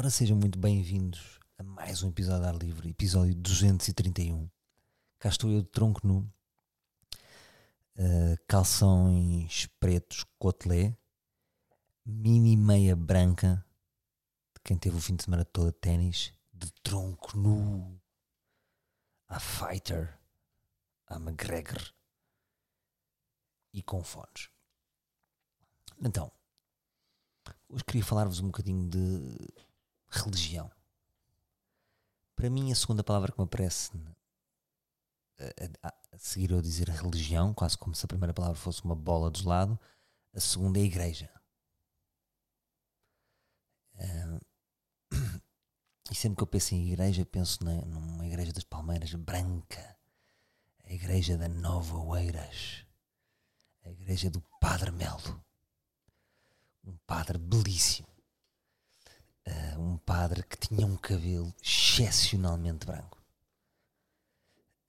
Ora, sejam muito bem-vindos a mais um episódio ar livre, episódio 231. Cá estou eu de tronco nu, uh, calções pretos cotelé, mini meia branca, de quem teve o fim de semana todo de ténis, de tronco nu, a fighter, a McGregor e com fones. Então, hoje queria falar-vos um bocadinho de religião. Para mim, a segunda palavra que me aparece a, a, a seguir eu dizer religião, quase como se a primeira palavra fosse uma bola de gelado, a segunda é igreja. Uh, e sempre que eu penso em igreja, penso na, numa igreja das Palmeiras branca, a igreja da Nova Oeiras, a igreja do Padre Melo, um padre belíssimo uh, um padre que tinha um cabelo excepcionalmente branco.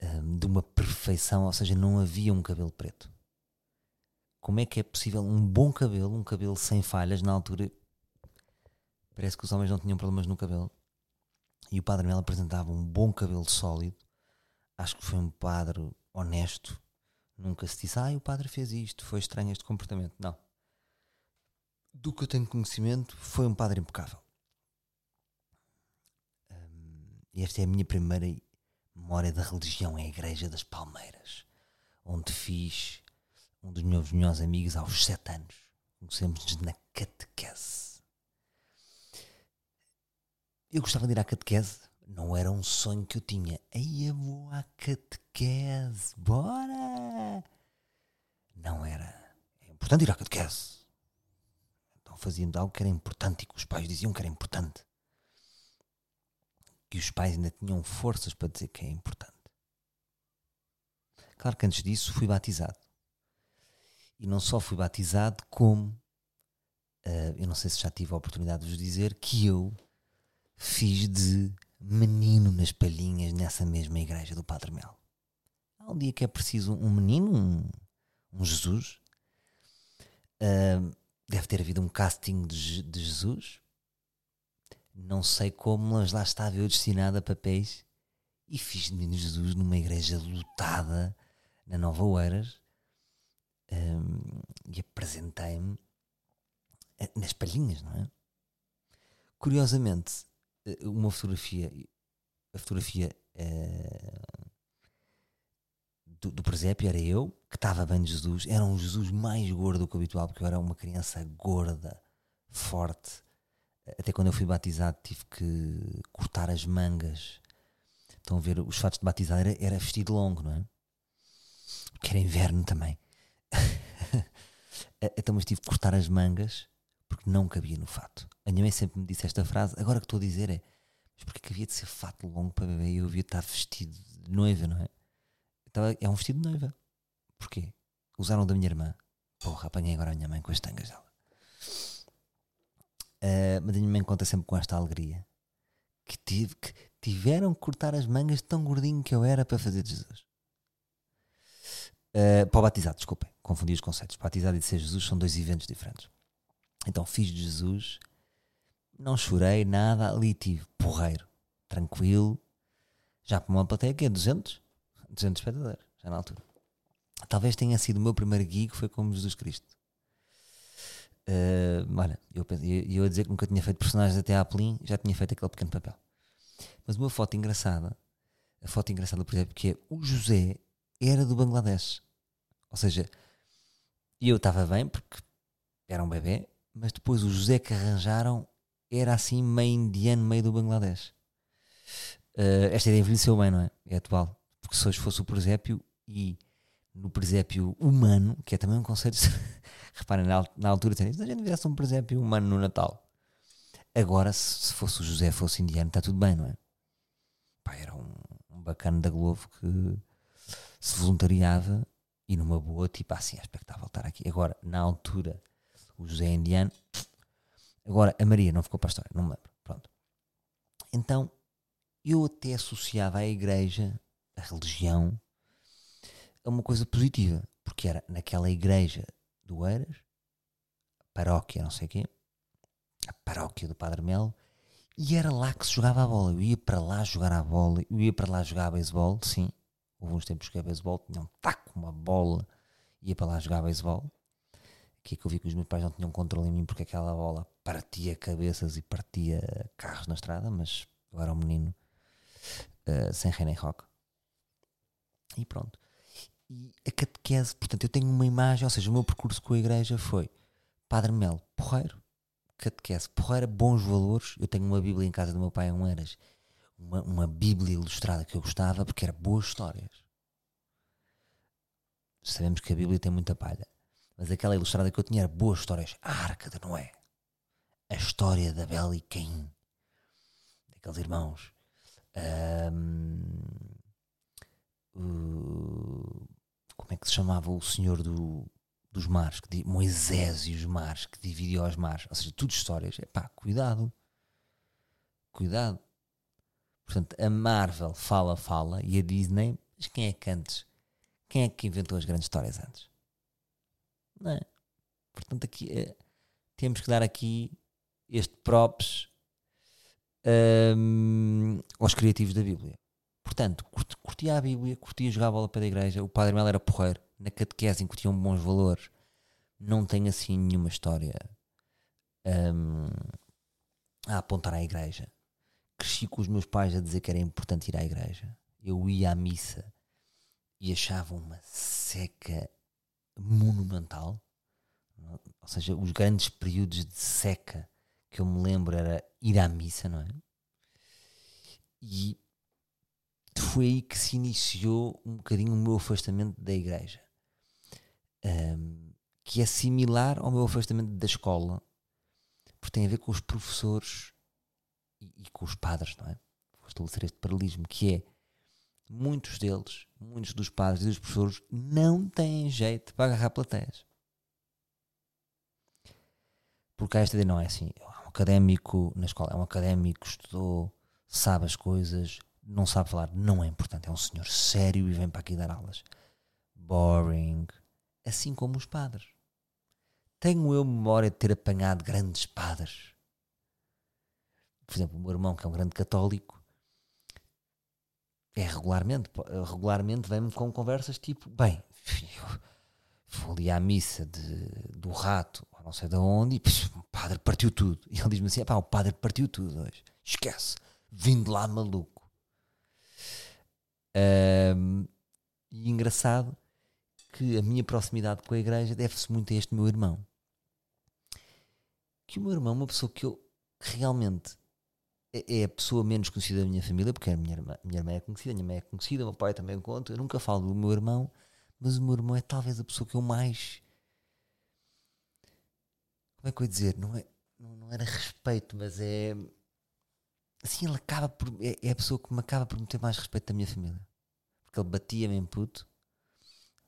Um, de uma perfeição, ou seja, não havia um cabelo preto. Como é que é possível um bom cabelo, um cabelo sem falhas, na altura parece que os homens não tinham problemas no cabelo. E o Padre Mel apresentava um bom cabelo sólido. Acho que foi um padre honesto. Nunca se disse, ah, o padre fez isto, foi estranho este comportamento. Não. Do que eu tenho conhecimento, foi um padre impecável. E esta é a minha primeira memória da religião, é a Igreja das Palmeiras, onde fiz um dos meus melhores amigos aos sete anos. Conhecemos-nos na catequese. Eu gostava de ir à catequese, não era um sonho que eu tinha. Aí eu vou à catequese, bora! Não era. É importante ir à catequese. Então fazíamos algo que era importante e que os pais diziam que era importante que os pais ainda tinham forças para dizer que é importante. Claro que antes disso fui batizado. E não só fui batizado, como uh, eu não sei se já tive a oportunidade de vos dizer que eu fiz de menino nas palhinhas nessa mesma igreja do Padre Mel. Há um dia que é preciso um menino, um, um Jesus. Uh, deve ter havido um casting de, de Jesus não sei como, mas lá estava eu destinado a papéis e fiz de Menino Jesus numa igreja lotada na Nova Oeiras um, e apresentei-me eh, nas palhinhas, não é? Curiosamente, eh, uma fotografia, a fotografia uh, do, do presépio era eu, que estava bem de Jesus, era um Jesus mais gordo do que o habitual, porque eu era uma criança gorda, forte, até quando eu fui batizado tive que cortar as mangas. Estão a ver, os fatos de batizado era, era vestido longo, não é? Porque era inverno também. então, mas tive que cortar as mangas porque não cabia no fato. A minha mãe sempre me disse esta frase, agora que estou a dizer é, mas porque havia de ser fato longo para beber e eu havia de estar vestido de noiva, não é? Então, é um vestido de noiva. Porquê? Usaram da minha irmã. Porra, apanhei agora a minha mãe com as tangas dela. Uh, mas minha mãe conta sempre com esta alegria que, tive, que tiveram que cortar as mangas tão gordinho que eu era para fazer de Jesus. Uh, para o batizado, desculpem, confundi os conceitos. Batizado e de ser Jesus são dois eventos diferentes. Então fiz de Jesus, não chorei nada, ali tive porreiro, tranquilo, já para uma plateia que é 200, 200 espectadores, já na altura. Talvez tenha sido o meu primeiro gig, foi como Jesus Cristo. Uh, olha, eu, eu, eu a dizer que nunca tinha feito personagens até à Plin, já tinha feito aquele pequeno papel. Mas uma foto engraçada, a foto engraçada, por exemplo, que é o José era do Bangladesh. Ou seja, eu estava bem porque era um bebê, mas depois o José que arranjaram era assim meio indiano, meio do Bangladesh. Uh, esta ideia envelheceu bem, não é? É atual. Porque se hoje fosse o presépio e no presépio humano, que é também um conceito. Reparem, na, altura, se a gente tivesse um presépio humano no Natal. Agora, se, se fosse o José fosse indiano, está tudo bem, não é? Pá, era um, um bacana da Globo que se voluntariava e numa boa, tipo assim, é expectável estar aqui. Agora, na altura, o José é indiano. Agora, a Maria não ficou para a história, não me lembro. Pronto. Então, eu até associava a igreja, a religião, a uma coisa positiva, porque era naquela igreja do Eiras, paróquia, não sei o quê, a paróquia do Padre Melo, E era lá que se jogava a bola. Eu ia para lá jogar a bola, eu ia para lá jogar beisebol, sim. Houve uns tempos que a beisebol, tinha um taco, uma bola, ia para lá jogar beisebol. Aqui é que eu vi que os meus pais não tinham controle em mim porque aquela bola partia cabeças e partia carros na estrada, mas eu era um menino uh, sem rei nem rock. E pronto. E a catequese, portanto, eu tenho uma imagem, ou seja, o meu percurso com a igreja foi Padre Melo, porreiro, catequese, porreira, bons valores. Eu tenho uma Bíblia em casa do meu pai há um eras, uma, uma Bíblia ilustrada que eu gostava porque era boas histórias. Sabemos que a Bíblia tem muita palha, mas aquela ilustrada que eu tinha era boas histórias. A Arca de Noé, a história da Bela e Caim, daqueles irmãos. Um, como é que se chamava o senhor do, dos mares, que, Moisés e os mares, que dividiu os mares, ou seja, tudo histórias. É pá, cuidado. Cuidado. Portanto, a Marvel fala, fala, e a Disney, mas quem é que antes? Quem é que inventou as grandes histórias antes? Não é? Portanto, aqui é, temos que dar aqui este props um, aos criativos da Bíblia. Portanto, curtia a Bíblia, curtia jogar bola para a igreja, o Padre Mel era porreiro, na catequese incutiam bons valores, não tenho assim nenhuma história um, a apontar à igreja. Cresci com os meus pais a dizer que era importante ir à igreja. Eu ia à missa e achava uma seca monumental. Ou seja, os grandes períodos de seca que eu me lembro era ir à missa, não é? E foi aí que se iniciou um bocadinho o meu afastamento da igreja um, que é similar ao meu afastamento da escola, porque tem a ver com os professores e, e com os padres, não é? Vou estabelecer este paralelismo, que é muitos deles, muitos dos padres e dos professores não têm jeito para agarrar plateias. Porque esta ideia não é assim. É um académico na escola, é um académico, estudou, sabe as coisas, não sabe falar, não é importante. É um senhor sério e vem para aqui dar aulas. Boring assim como os padres. Tenho eu memória de ter apanhado grandes padres. Por exemplo, o meu irmão, que é um grande católico, é regularmente, regularmente vem-me com conversas tipo: bem, eu vou ali à missa de, do rato, não sei de onde, e o padre partiu tudo. E ele diz-me assim: pá, o padre partiu tudo hoje. Esquece, vindo lá maluco. Um, e engraçado que a minha proximidade com a igreja deve-se muito a este meu irmão. Que o meu irmão é uma pessoa que eu realmente é, é a pessoa menos conhecida da minha família, porque a minha irmã, minha irmã é conhecida, a minha mãe é conhecida, o meu pai também conta. Eu nunca falo do meu irmão, mas o meu irmão é talvez a pessoa que eu mais. Como é que eu ia dizer? Não, é, não, não era respeito, mas é. Assim, ele acaba por. É, é a pessoa que me acaba por me ter mais respeito da minha família. Porque ele batia-me em puto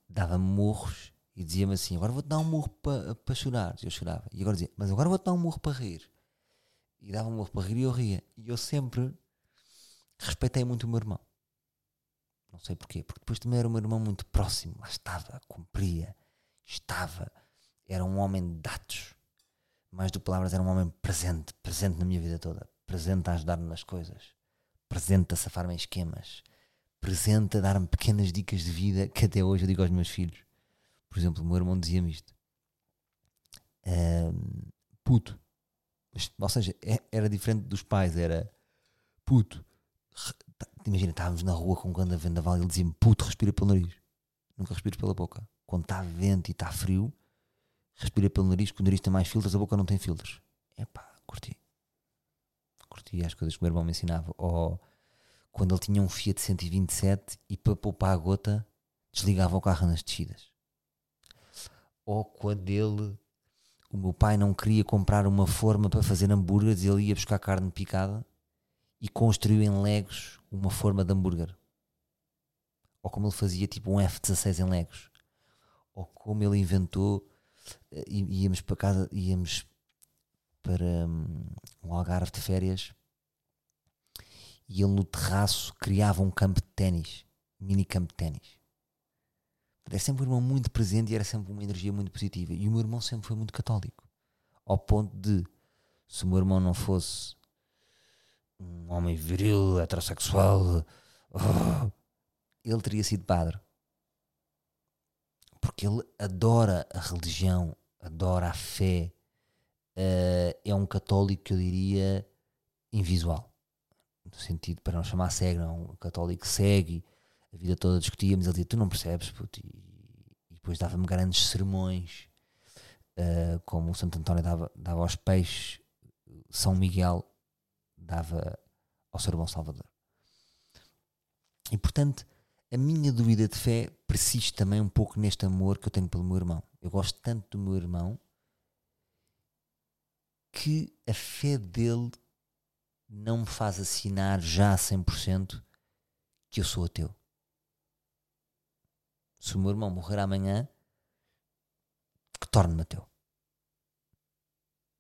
dava-me murros e dizia-me assim: Agora vou-te dar um murro para pa chorar. E eu chorava. E agora dizia: Mas agora vou-te dar um murro para rir. E dava um murro para rir e eu ria. E eu sempre respeitei muito o meu irmão. Não sei porquê. Porque depois também era o meu irmão muito próximo. Lá estava, cumpria, estava. Era um homem de dados. Mais do que palavras, era um homem presente. Presente na minha vida toda. Presente a ajudar-me nas coisas. Presente a safar-me em esquemas presente a dar-me pequenas dicas de vida que até hoje eu digo aos meus filhos. Por exemplo, o meu irmão dizia-me isto: puto. Ou seja, é, era diferente dos pais, era puto. Imagina, estávamos na rua com um grande vendaval e ele dizia-me: puto, respira pelo nariz. Nunca respires pela boca. Quando está vento e está frio, respira pelo nariz, que o nariz tem mais filtros, a boca não tem filtros. É pá, curti. Curti as coisas que o meu irmão me ensinava. Ou quando ele tinha um Fiat 127 e para poupar a gota desligava o carro nas descidas. Ou quando ele, o meu pai não queria comprar uma forma para fazer hambúrgueres, ele ia buscar carne picada e construiu em Legos uma forma de hambúrguer. Ou como ele fazia tipo um F-16 em Legos. Ou como ele inventou, eh, íamos para casa, íamos para um, um Algarve de férias e ele no terraço criava um campo de ténis, mini campo de ténis. É sempre um irmão muito presente e era sempre uma energia muito positiva. E o meu irmão sempre foi muito católico. Ao ponto de, se o meu irmão não fosse um homem viril, heterossexual, oh, ele teria sido padre. Porque ele adora a religião, adora a fé, uh, é um católico que eu diria invisual. No sentido, para não chamar cego, não, um católico que segue, a vida toda discutíamos, ele dizia, tu não percebes, puto, e, e depois dava-me grandes sermões, uh, como o Santo António dava, dava aos peixes, São Miguel dava ao Ser Bom Salvador. E portanto, a minha dúvida de fé persiste também um pouco neste amor que eu tenho pelo meu irmão. Eu gosto tanto do meu irmão que a fé dele não me faz assinar já a 100% que eu sou ateu. Se o meu irmão morrer amanhã, que torne-me ateu.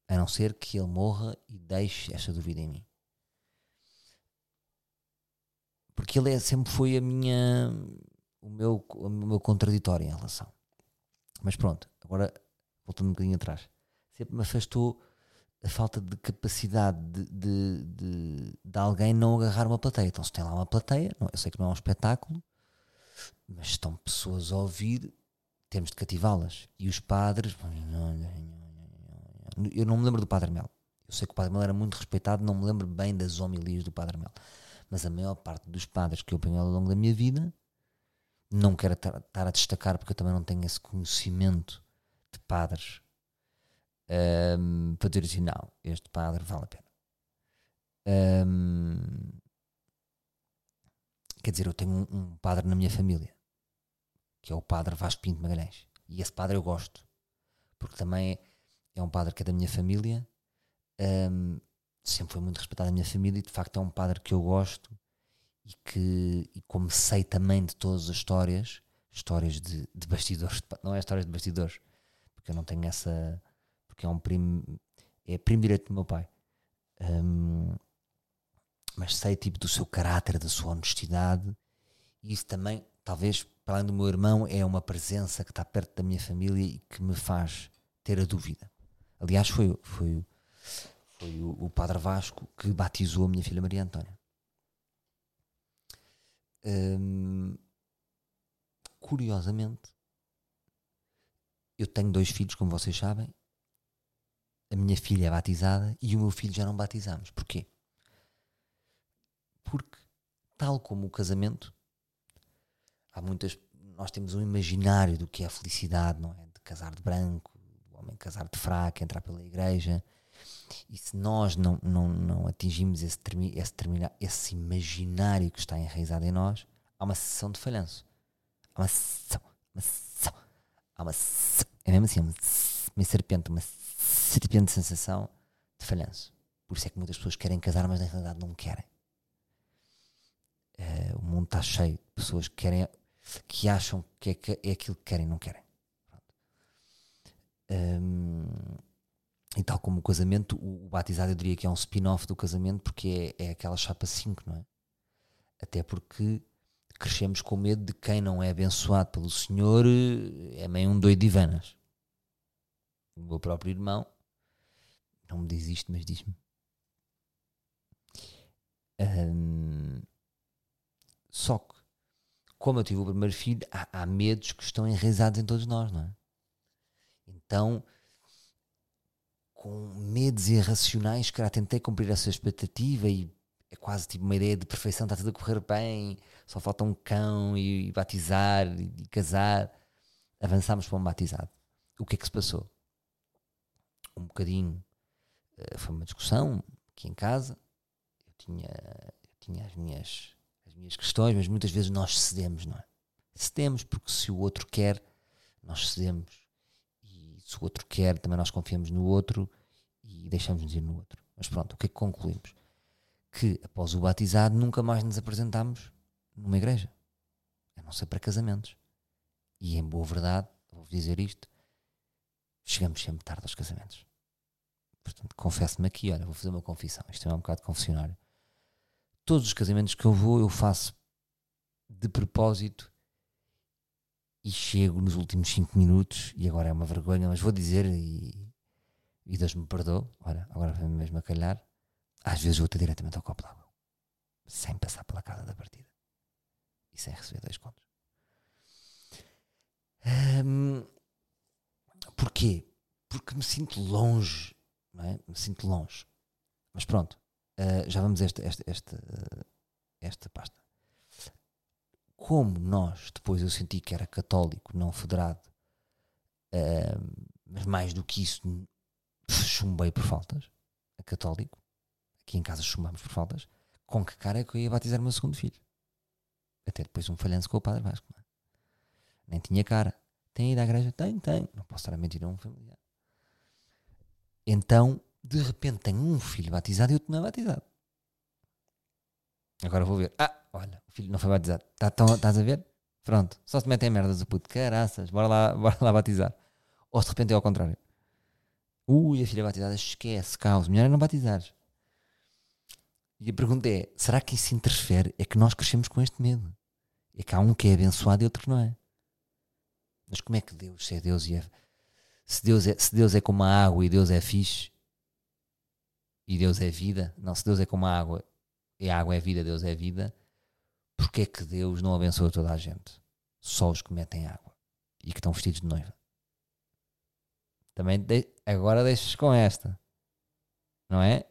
A não ser que ele morra e deixe esta dúvida em mim. Porque ele é, sempre foi a minha. O meu, o meu contraditório em relação. Mas pronto, agora voltando um bocadinho atrás. Sempre me afastou a falta de capacidade de, de, de, de, alguém não agarrar uma plateia. Então, se tem lá uma plateia, não, eu sei que não é um espetáculo, mas estão pessoas a ouvir, temos de cativá-las. E os padres. Eu não me lembro do Padre Mel. Eu sei que o Padre Mel era muito respeitado, não me lembro bem das homilias do Padre Mel. Mas a maior parte dos padres que eu apanhei ao longo da minha vida, não quero estar a destacar porque eu também não tenho esse conhecimento de padres um, para dizer assim: não, este padre vale a pena. Um, quer dizer, eu tenho um, um, padre na minha família que é o padre Vasco Pinto Magalhães, e esse padre eu gosto porque também é um padre que é da minha família. Sempre foi muito respeitado na minha família e de facto é um padre que eu gosto e que, e como sei também de todas as histórias, histórias de, de bastidores, não é histórias de bastidores, porque eu não tenho essa, porque é um primo, é primo direito do meu pai. Um, mas sei tipo do seu caráter, da sua honestidade, e isso também, talvez, para além do meu irmão, é uma presença que está perto da minha família e que me faz ter a dúvida. Aliás, foi, foi foi o, o Padre Vasco que batizou a minha filha Maria Antónia. Hum, curiosamente, eu tenho dois filhos, como vocês sabem. A minha filha é batizada e o meu filho já não batizamos. Porquê? Porque, tal como o casamento, há muitas. Nós temos um imaginário do que é a felicidade, não é? De casar de branco, o homem casar de fraco, entrar pela igreja. E se nós não, não, não atingimos esse, esse, esse imaginário que está enraizado em nós, há uma sessão de falhanço. Há uma sessão, uma sessão, há uma sessão, é mesmo assim, uma, uma serpente, uma serpente sensação de falhanço. Por isso é que muitas pessoas querem casar, mas na realidade não querem. Uh, o mundo está cheio de pessoas que querem, que acham que é, que é aquilo que querem, não querem. Um, e tal como o casamento, o, o batizado eu diria que é um spin-off do casamento porque é, é aquela chapa 5, não é? Até porque crescemos com medo de quem não é abençoado pelo Senhor eh, é meio um doido de Ivanas. O meu próprio irmão não me diz isto, mas diz-me. Um, só que, como eu tive o primeiro filho, há, há medos que estão enraizados em todos nós, não é? Então com medos irracionais, que tentei cumprir essa expectativa e é quase tipo uma ideia de perfeição, está tudo a correr bem, só falta um cão e, e batizar e, e, casar. Avançámos para um batizado. O que é que se passou? Um bocadinho foi uma discussão aqui em casa. Eu tinha, eu tinha as, minhas, as minhas questões, mas muitas vezes nós cedemos, não é? Cedemos porque se o outro quer, nós cedemos se o outro quer, também nós confiamos no outro e deixamos-nos ir no outro. Mas pronto, o que é que concluímos? Que após o batizado nunca mais nos apresentámos numa igreja, a não ser para casamentos. E em boa verdade, vou dizer isto, chegamos sempre tarde aos casamentos. Portanto, confesso-me aqui, olha, vou fazer uma confissão. Isto é um bocado confessionário. Todos os casamentos que eu vou, eu faço de propósito e chego nos últimos 5 minutos, e agora é uma vergonha, mas vou dizer, e, e Deus me perdoe, ora, agora foi mesmo a calhar, às vezes vou-te diretamente ao copo d'água, sem passar pela casa da partida e sem receber dois contos. Um, porquê? Porque me sinto longe, é? Me sinto longe. Mas pronto, uh, já vamos a esta, esta, esta, uh, esta pasta. Como nós, depois eu senti que era católico, não federado, uh, mas mais do que isso, chumbei por faltas, a católico, aqui em casa chumbamos por faltas, com que cara é que eu ia batizar o meu segundo filho? Até depois um falhanço com o Padre Vasco, é? Nem tinha cara. Tem ido à igreja? Tem, tem. Não posso estar a mentir a um familiar. Então, de repente, tenho um filho batizado e outro não é batizado. Agora vou ver. Ah, olha, o filho não foi batizado. Tá, tão, estás a ver? Pronto. Só se metem merdas o puto. Caraças, bora lá, bora lá batizar. Ou de repente é ao contrário. Ui, a filha batizada, esquece, caos. Melhor é não batizares. E a pergunta é: será que isso interfere? É que nós crescemos com este medo. É que há um que é abençoado e outro que não é. Mas como é que Deus, se é Deus e é. Se Deus é, se Deus é como a água e Deus é fixe e Deus é vida, não, se Deus é como a água e a água é vida, Deus é vida, porque é que Deus não abençoa toda a gente? Só os que metem água e que estão vestidos de noiva. Também de, agora deixas com esta, não é?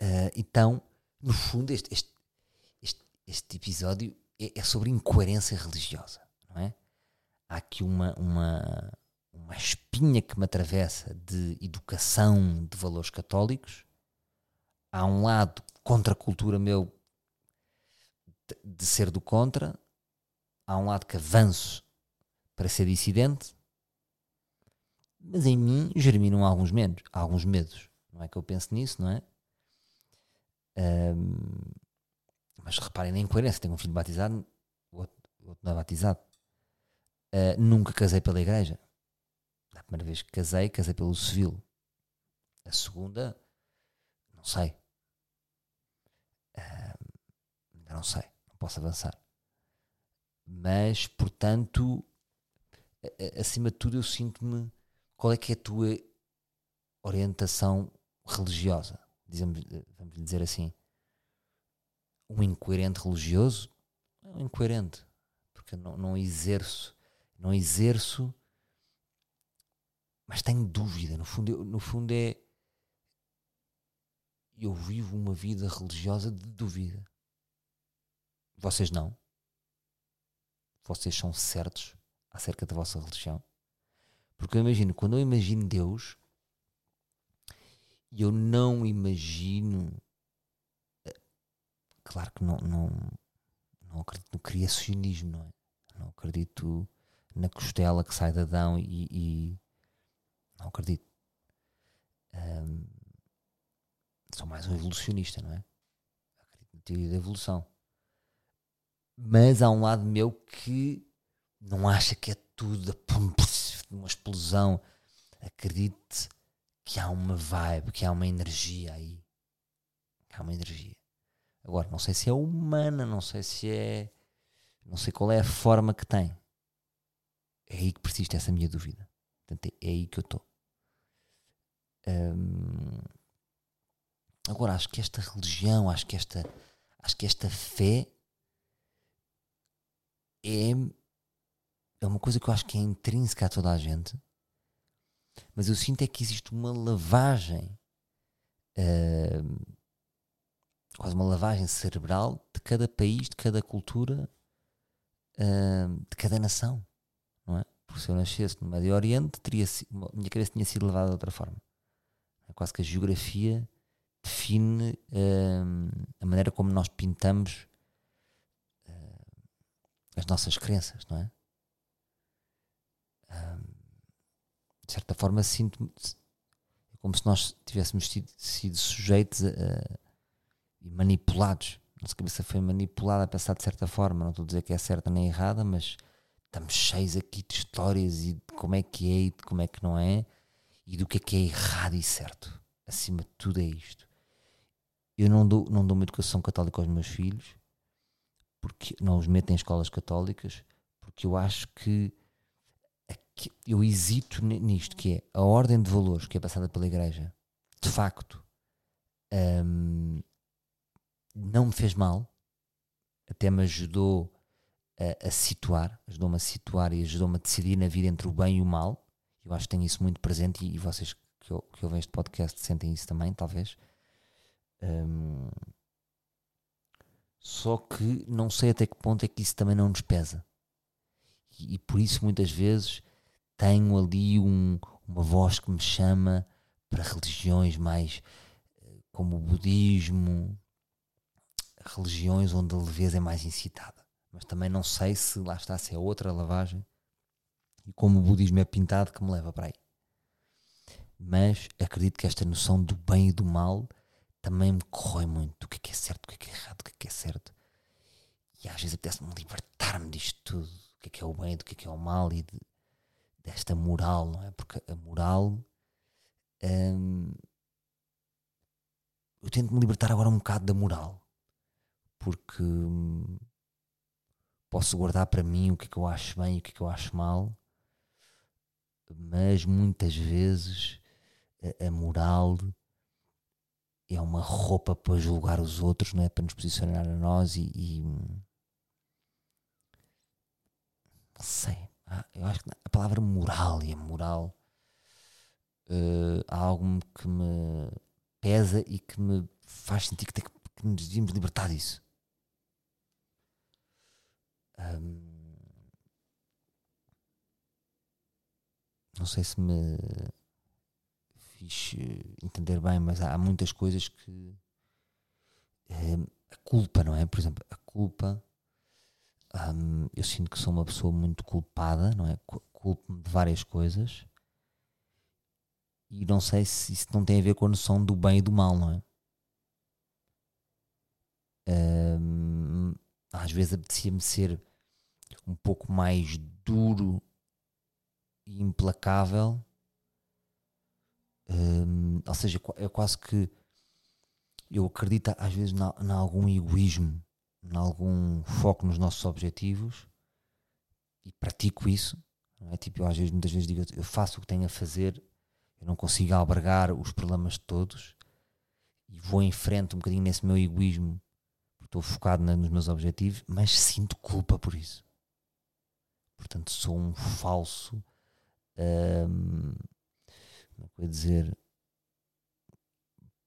Uh, então, no fundo, este, este, este, este episódio é, é, sobre incoerência religiosa, não é? Há aqui uma, uma, uma espinha que me atravessa de educação de valores católicos. Há um lado contra a cultura meu de, ser do contra. Há um lado que avanço para ser dissidente. Mas em mim germinam alguns medos, alguns medos. Não é que eu pense nisso, não é? Um, mas reparem na incoerência: tenho um filho batizado, o outro, o outro não é batizado. Uh, nunca casei pela igreja. A primeira vez que casei, casei pelo civil. A segunda, não sei. Uh, não sei, não posso avançar. Mas, portanto, acima de tudo, eu sinto-me. Qual é que é a tua orientação religiosa? dizemos, vamos dizer assim, um incoerente religioso, é um incoerente, porque não, não exerço, não exerço, mas tenho dúvida, no fundo, no fundo é eu vivo uma vida religiosa de dúvida. Vocês não? Vocês são certos acerca da vossa religião? Porque eu imagino, quando eu imagino Deus, eu não imagino. Eh, claro que não, não, não acredito no criacionismo, não é? Não acredito na costela que sai de Adão e. e não acredito. Um, sou mais um evolucionista, não é? Acredito na teoria da evolução. Mas há um lado meu que não acha que é tudo uma explosão. Acredite que há uma vibe, que há uma energia aí. Há uma energia. Agora, não sei se é humana, não sei se é. Não sei qual é a forma que tem. É aí que persiste essa minha dúvida. Portanto, é aí que eu estou. Agora, acho que esta religião, acho que esta, acho que esta fé é, é uma coisa que eu acho que é intrínseca a toda a gente mas eu sinto é que existe uma lavagem, quase uma lavagem cerebral de cada país, de cada cultura, de cada nação, não é? Porque se eu nascesse no Médio Oriente, teria, minha cabeça tinha sido levada de outra forma. É quase que a geografia define uh, a maneira como nós pintamos as nossas crenças, não é? Um, de certa forma sinto-me é como se nós tivéssemos sido, sido sujeitos e manipulados. Nossa cabeça foi manipulada a pensar de certa forma. Não estou a dizer que é certa nem errada, mas estamos cheios aqui de histórias e de como é que é e de como é que não é e do que é que é errado e certo. Acima de tudo é isto. Eu não dou, não dou uma educação católica aos meus filhos, porque não os meto em escolas católicas, porque eu acho que eu hesito nisto, que é a ordem de valores que é passada pela Igreja, de facto hum, não me fez mal, até me ajudou a, a situar, ajudou-me a situar e ajudou-me a decidir na vida entre o bem e o mal. Eu acho que tenho isso muito presente e, e vocês que, que ouvem este podcast sentem isso também, talvez. Hum, só que não sei até que ponto é que isso também não nos pesa. E, e por isso muitas vezes tenho ali um, uma voz que me chama para religiões mais eh, como o budismo, religiões onde a leveza é mais incitada. Mas também não sei se lá está, se é outra lavagem e como o budismo é pintado que me leva para aí. Mas acredito que esta noção do bem e do mal também me corrói muito do que é, que é certo, do que é, que é errado, do que é, que é certo. E às vezes apetece-me libertar-me disto tudo, do que é, que é o bem, do que é, que é o mal e de, desta moral, não é? Porque a moral. Hum, eu tento me libertar agora um bocado da moral, porque hum, posso guardar para mim o que é que eu acho bem e o que é que eu acho mal, mas muitas vezes a, a moral é uma roupa para julgar os outros, não é? Para nos posicionar a nós e. e não sei. Ah, eu acho que a palavra moral e a moral uh, há algo que me pesa e que me faz sentir que, que, que nos devíamos libertar disso. Não sei se me fiz entender bem, mas há, muitas coisas que um, a culpa, não é? Por exemplo, a culpa eu sinto que sou uma pessoa muito culpada, não é? Culpo-me de várias coisas e não sei se isso não tem a ver com a noção do bem e do mal, não é? Um, às vezes apetecia-me ser um pouco mais duro e implacável. Um, ou seja, é quase que eu acredito às vezes em algum egoísmo, em algum foco nos nossos objetivos e pratico isso. É? Tipo, eu às vezes, muitas vezes digo, eu faço o que tenho a fazer, eu não consigo albergar os problemas de todos e vou em frente um bocadinho nesse meu egoísmo estou focado nos meus objetivos, mas sinto culpa por isso. Portanto, sou um falso. Um, como é que dizer?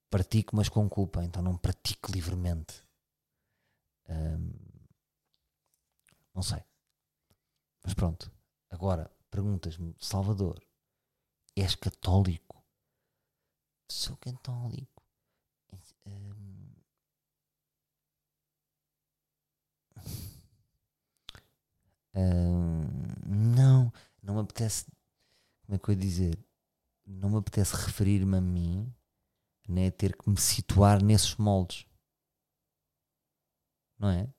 Pratico, mas com culpa, então não pratico livremente. Um, não sei. Mas pronto. Agora, perguntas-me, Salvador, és católico? Sou católico. Não, não me apetece. Como é que eu ia dizer? Não me apetece referir-me a mim, nem ter que me situar nesses moldes. Não é?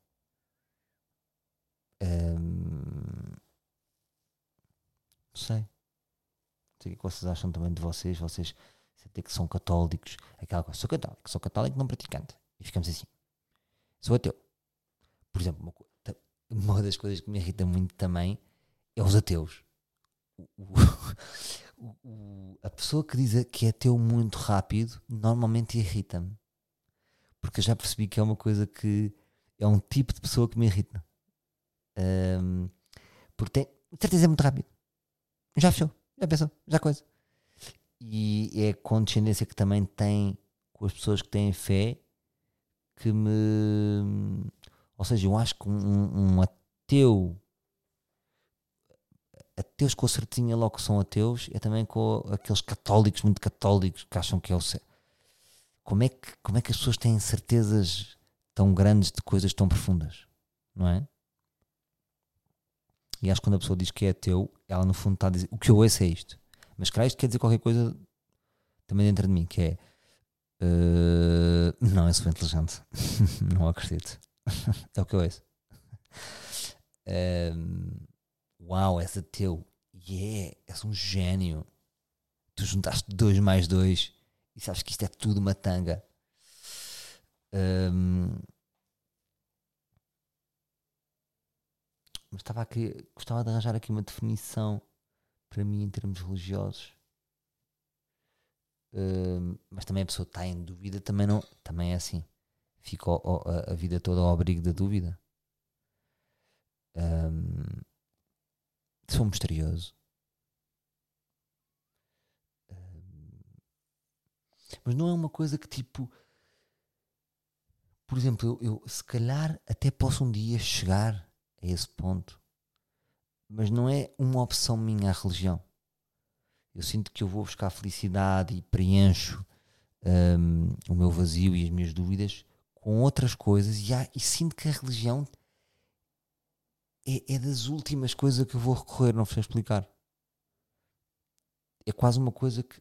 não sei. Não sei o que vocês acham também de vocês. Vocês sentem que são católicos. Aquela coisa. Sou católico, sou católico não praticante. E ficamos assim. Sou ateu. Por exemplo, uma, das coisas que me irrita muito também é os ateus. A pessoa que diz que é ateu muito rápido normalmente irrita-me. Porque eu já percebi que é uma coisa que é um tipo de pessoa que me irrita. Um, porque tem, certeza é muito rápido. Já fechou, já pensou, já coisa. E é a condescendência que também tem com as pessoas que têm fé que me ou seja, eu acho que um, um ateu, ateus com certinha logo que são ateus, é também com aqueles católicos, muito católicos, que acham que é o céu. Como é que, como é que as pessoas têm certezas tão grandes de coisas tão profundas? Não é? E acho que quando a pessoa diz que é ateu, ela no fundo está a dizer: o que eu ouço é isto. Mas claro, isto quer dizer qualquer coisa também dentro de mim, que é. Uh, não, eu sou inteligente. não acredito. é o que eu ouço. Um, uau, és ateu. Yeah, és um gênio. Tu juntaste dois mais dois e sabes que isto é tudo uma tanga. Um, mas estava aqui, gostava de arranjar aqui uma definição para mim em termos religiosos. uh, mas também a pessoa está em dúvida, também, não, também é assim. Fica a, a, vida toda ao abrigo da dúvida. Um, sou misterioso. Mas não é uma coisa que tipo. Por exemplo, eu, eu se calhar até posso um dia chegar a esse ponto, mas não é uma opção minha a religião eu sinto que eu vou buscar felicidade e preencho um, o meu vazio e as minhas dúvidas com outras coisas e, há, e sinto que a religião é, é, das últimas coisas que eu vou recorrer, não sei explicar. É quase uma coisa que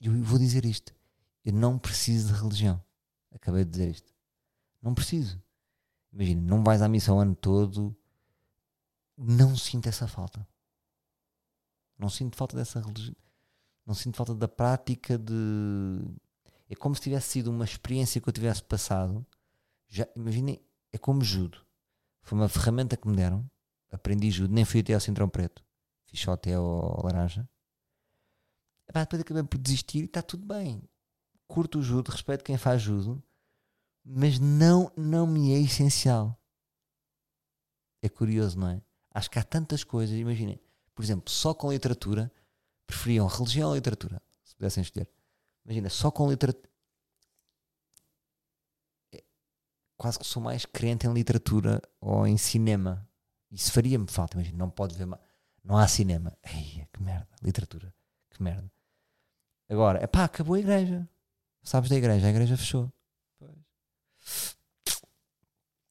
eu vou dizer isto. Eu não preciso de religião. Acabei de dizer isto. Não preciso. Imagina, não vais à missa o ano todo, não sinto essa falta. Não sinto falta dessa religião. Não sinto falta da prática de. É como se tivesse sido uma experiência que eu tivesse passado. Já, imaginem, é como judo. Foi uma ferramenta que me deram. Aprendi judo, nem fui até ao Centrão Preto. Fiz só até ao Laranja. Epá, depois acabei por desistir e está tudo bem. Curto o judo, respeito quem faz judo, mas não, não me é essencial. É curioso, não é? Acho que há tantas coisas, imaginem, por exemplo, só com literatura, preferiam religião ou literatura, se pudessem escolher. Imagina, só com literatura. É, quase que sou mais crente em literatura ou em cinema. Isso faria-me falta. Imagina, não pode ver. Não há cinema. Ei, que merda. Literatura. Que merda. Agora, é pá, acabou a igreja. Sabes da igreja? A igreja fechou.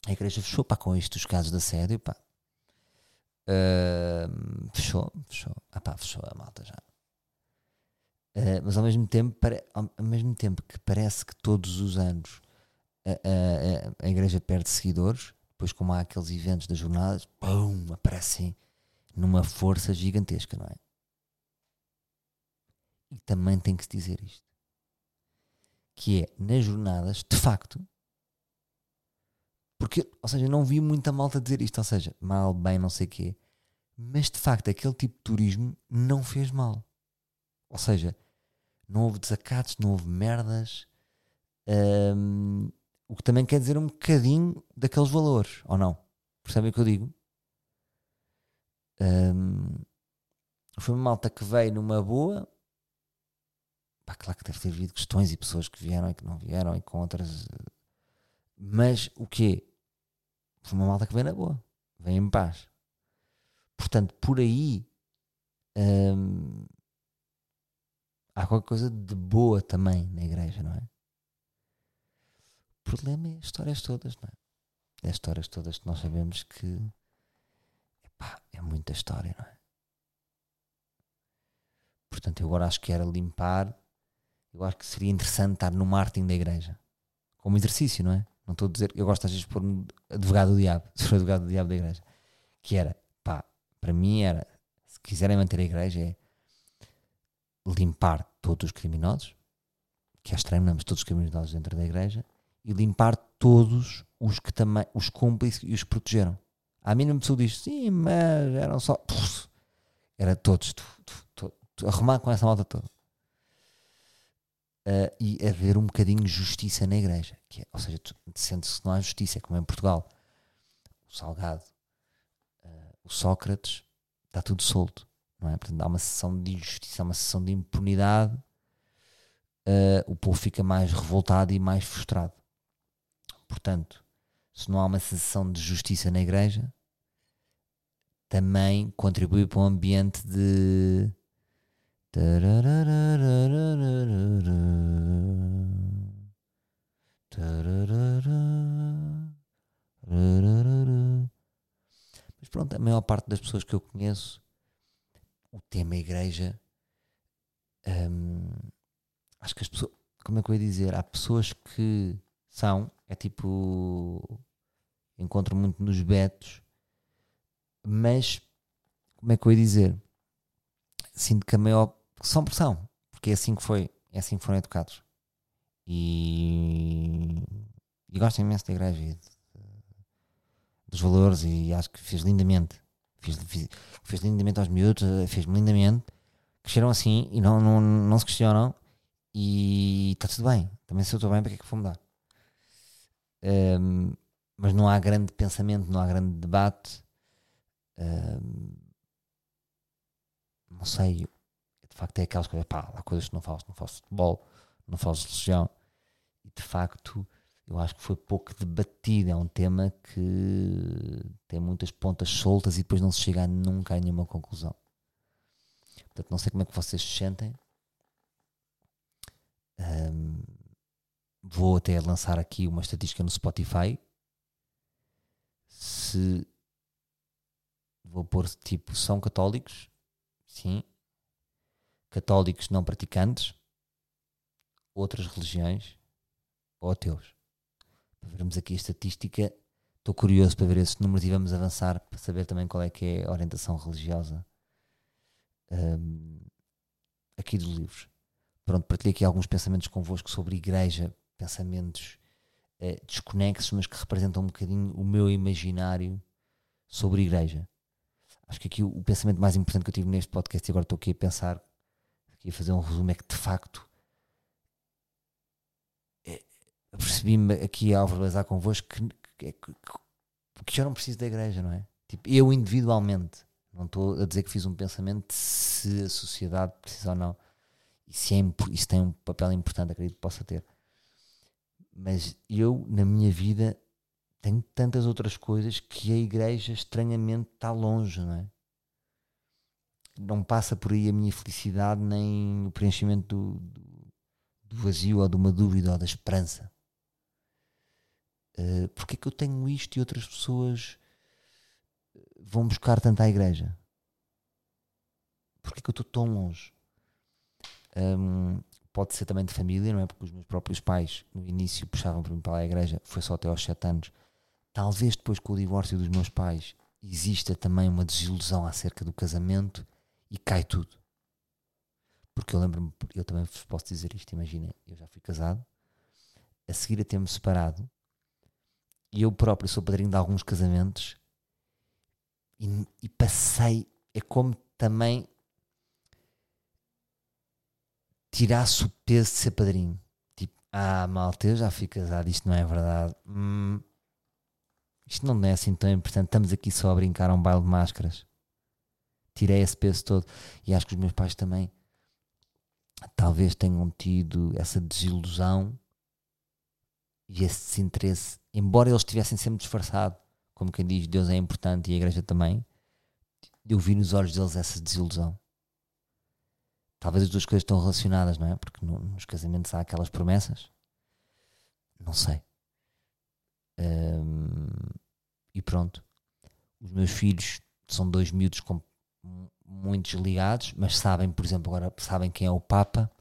A igreja fechou, pá, com isto, os casos de assédio, pá. Uh, fechou, fechou. Ah pá, fechou a malta já. Uh, mas ao mesmo tempo, ao mesmo tempo que parece que todos os anos a, a, a, igreja perde seguidores, depois como há aqueles eventos das jornadas, pum, aparecem numa força gigantesca, não é? E também tem que se dizer isto. Que é, nas jornadas, de facto, porque, ou seja, não vi muita malta dizer isto, ou seja, mal, bem, não sei o quê. Mas de facto, aquele tipo de turismo não fez mal. Ou seja, não houve desacatos, não houve merdas. Um, o que também quer dizer um bocadinho daqueles valores, ou não? Percebem o que eu digo? Um, foi uma malta que veio numa boa. Pá, claro que deve ter havido questões e pessoas que vieram e que não vieram e com outras mas o quê? Foi uma malta que vem na boa, vem em paz. Portanto, por aí hum, há qualquer coisa de boa também na igreja, não é? O problema é as histórias todas, não é? É as histórias todas que nós sabemos que epá, é muita história, não é? Portanto, eu agora acho que era limpar. Eu acho que seria interessante estar no marketing da igreja como exercício, não é? Não estou a dizer, eu gosto às vezes de pôr-me advogado do diabo, se for advogado do diabo da igreja, que era, pá, para mim era, se quiserem manter a igreja, é limpar todos os criminosos, que é estranho, não, mas todos os criminosos dentro da igreja, e limpar todos os que também, os cúmplices e os protegeram. A mínima pessoa diz, sim, mas eram só, era todos, tu, tu, tu, arrumar com essa malta toda uh, e haver um bocadinho de justiça na igreja. Que é, ou seja, sente-se que não há justiça, é como em Portugal. O Salgado, uh, o Sócrates, está tudo solto. Não é? Portanto, há uma sessão de injustiça, há uma sessão de impunidade. Uh, o povo fica mais revoltado e mais frustrado. Portanto, se não há uma sensação de justiça na igreja, também contribui para um ambiente de mas pronto, a maior parte das pessoas que eu conheço, o tema igreja, hum, acho que as pessoas, como é que eu ia dizer? Há pessoas que são, é tipo, encontro muito nos betos, mas, como é que eu ia dizer? Sinto que a maior são por são, porque é assim que foi, é assim que foram educados. E, e gosto imenso da igreja e de, dos valores e acho que fez lindamente. Fez, fez, fez lindamente aos miúdos, fez-me lindamente. Cresceram assim e não, não, não se questionam E está tudo bem. Também se eu estou bem, para que é que vou mudar? Um, mas não há grande pensamento, não há grande debate. Um, não sei. De facto, é aquelas coisas. Pá, há coisas que não faço. Não faço futebol, não faço religião. E de facto, eu acho que foi pouco debatido. É um tema que tem muitas pontas soltas e depois não se chega nunca a nenhuma conclusão. Portanto, não sei como é que vocês se sentem. Um, vou até lançar aqui uma estatística no Spotify. Se vou pôr tipo são católicos, sim, católicos não praticantes, outras religiões ou ateus. Vermos aqui a estatística, estou curioso para ver esses números e vamos avançar para saber também qual é que é a orientação religiosa um, aqui dos livros. Pronto, partilhei aqui alguns pensamentos convosco sobre igreja, pensamentos uh, desconexos, mas que representam um bocadinho o meu imaginário sobre igreja. Acho que aqui o, o, pensamento mais importante que eu tive neste podcast, e agora estou aqui a pensar, aqui a fazer um resumo, é que de facto é, percebi-me aqui ao verbalizar convosco que, que, que, que, eu não preciso da igreja, não é? Tipo, eu individualmente não estou a dizer que fiz um pensamento se a sociedade precisa ou não. E se é, isso tem um papel importante, acredito que possa ter. Mas eu, na minha vida, tenho tantas outras coisas que a igreja estranhamente está longe, não é? Não passa por aí a minha felicidade nem o preenchimento do, do vazio ou de uma dúvida ou da esperança. Uh, porque é que eu tenho isto e outras pessoas vão buscar tanto à igreja? Porquê que eu estou tão longe? Um, pode ser também de família, não é? Porque os meus próprios pais, no início, puxavam para mim para a igreja, foi só até aos 7 anos. Talvez depois com o divórcio dos meus pais exista também uma desilusão acerca do casamento e cai tudo. Porque eu lembro-me, eu também vos posso dizer isto, imaginem, eu já fui casado, a seguir a ter-me separado, e eu próprio sou padrinho de alguns casamentos e, e passei, é como também tirasse o peso de ser padrinho. Tipo, ah, malta, eu já fui casado, isto não é verdade. Hum, isto não é assim tão importante. Estamos aqui só a brincar a um baile de máscaras. Tirei esse peso todo. E acho que os meus pais também talvez tenham tido essa desilusão e esse desinteresse, embora eles tivessem sempre disfarçado como quem diz Deus é importante e a igreja também, eu vi nos olhos deles essa desilusão. Talvez as duas coisas estão relacionadas, não é? Porque no, nos casamentos há aquelas promessas. Não sei. Um, e pronto. Os meus filhos são dois miúdos com muito desligados, mas sabem, por exemplo, agora sabem quem é o Papa.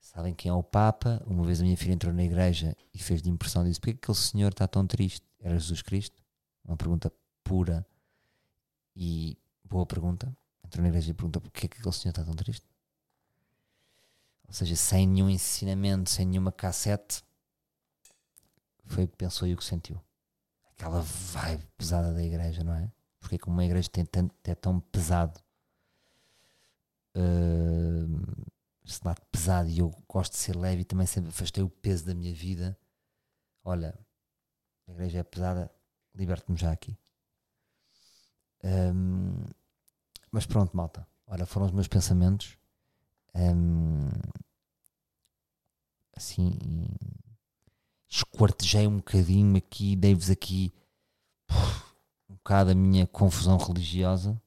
Sabem quem é o Papa. Uma vez a minha filha entrou na igreja e fez de impressão disse: Porquê que aquele senhor está tão triste? Era Jesus Cristo? Uma pergunta pura e boa pergunta. Entrou na igreja e pergunta porquê é que aquele senhor está tão triste. Ou seja, sem nenhum ensinamento, sem nenhuma cassete, foi o que pensou e o que sentiu. Aquela vibe pesada da igreja, não é? Porque é que uma igreja tem tanto, é tão pesado. Uh, esse lado pesado e eu gosto de ser leve e também sempre afastei o peso da minha vida. Olha, a igreja é pesada, liberte-me já aqui. Um, mas pronto, malta. Olha, foram os meus pensamentos. Um, assim, esquartejei um bocadinho aqui, dei-vos aqui um bocado a minha confusão religiosa.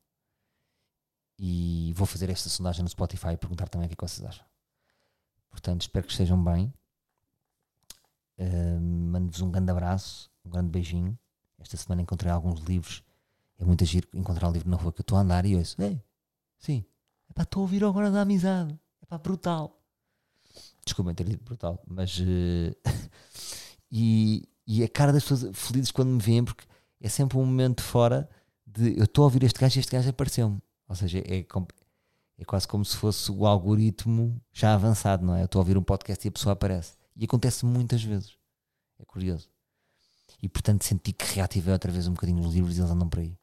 E vou fazer esta sondagem no Spotify e perguntar também o que, é que vocês acham. Portanto, espero que estejam bem. Um, Mando-vos um grande abraço um grande beijinho. Esta semana encontrei alguns livros. É muito agir encontrar um livro na rua que eu estou a andar e ouço. Ei, sim, é estou a ouvir agora da amizade. É para brutal. Desculpa ter dito brutal, mas. Uh, e, e a cara das pessoas felizes quando me veem, porque é sempre um momento fora de eu estou a ouvir este gajo e este gajo apareceu-me. Ou seja, é, é quase como se fosse o algoritmo já avançado, não é? Eu estou a ouvir um podcast e a pessoa aparece. E acontece muitas vezes. É curioso e portanto senti que reativei outra vez um bocadinho os livros e eles andam por aí.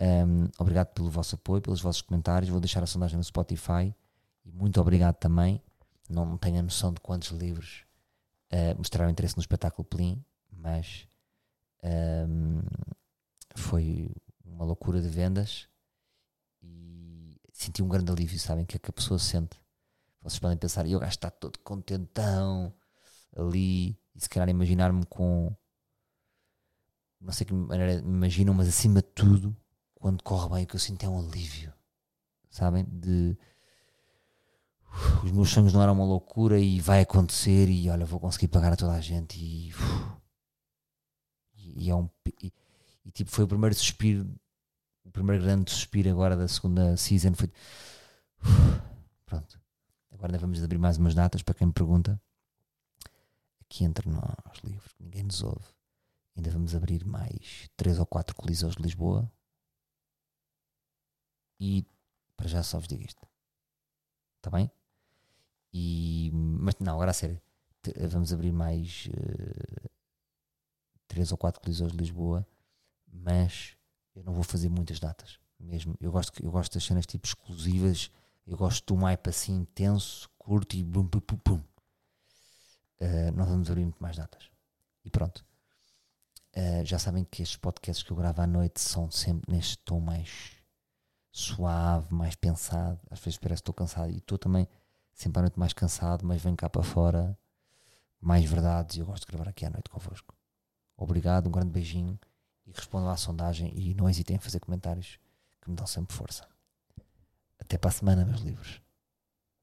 Um, obrigado pelo vosso apoio, pelos vossos comentários. Vou deixar a sondagem no Spotify e muito obrigado também não tenho a noção de quantos livros uh, mostraram interesse no espetáculo Plim, mas um, foi uma loucura de vendas senti um grande alívio, sabem? Que é que a pessoa sente. Vocês podem pensar, e o gajo está todo contentão ali, e se calhar imaginar-me com não sei que maneira imaginam, mas acima de tudo, quando corre bem, o que eu sinto é um alívio, sabem? De os meus sonhos não eram uma loucura e vai acontecer e olha, vou conseguir pagar a toda a gente e, e, e é um e, e, tipo foi o primeiro suspiro o primeiro grande suspiro agora da segunda season foi uh, pronto agora vamos abrir mais umas datas para quem me pergunta. Aqui entre nós livros ninguém nos ouve ainda vamos abrir mais três ou quatro coliseus de Lisboa. E para já só vos digo isto. Está bem? E, mas não, agora a sério vamos abrir mais uh, três ou quatro coliseus de Lisboa mas eu não vou fazer muitas datas mesmo, eu gosto, eu gosto das cenas tipo exclusivas eu gosto de um hype assim intenso, curto e bum bum bum, bum. Uh, nós vamos abrir muito mais datas e pronto Uh, já sabem que estes podcasts que eu gravo à noite são sempre neste tom mais suave, mais pensado. Às vezes parece que estou cansado e estou também sempre à noite mais cansado, mas venho cá para fora mais verdades e eu gosto de gravar aqui à noite convosco. Obrigado, um grande beijinho e respondam à sondagem e não hesitem em fazer comentários que me dão sempre força. Até para a semana, meus livros.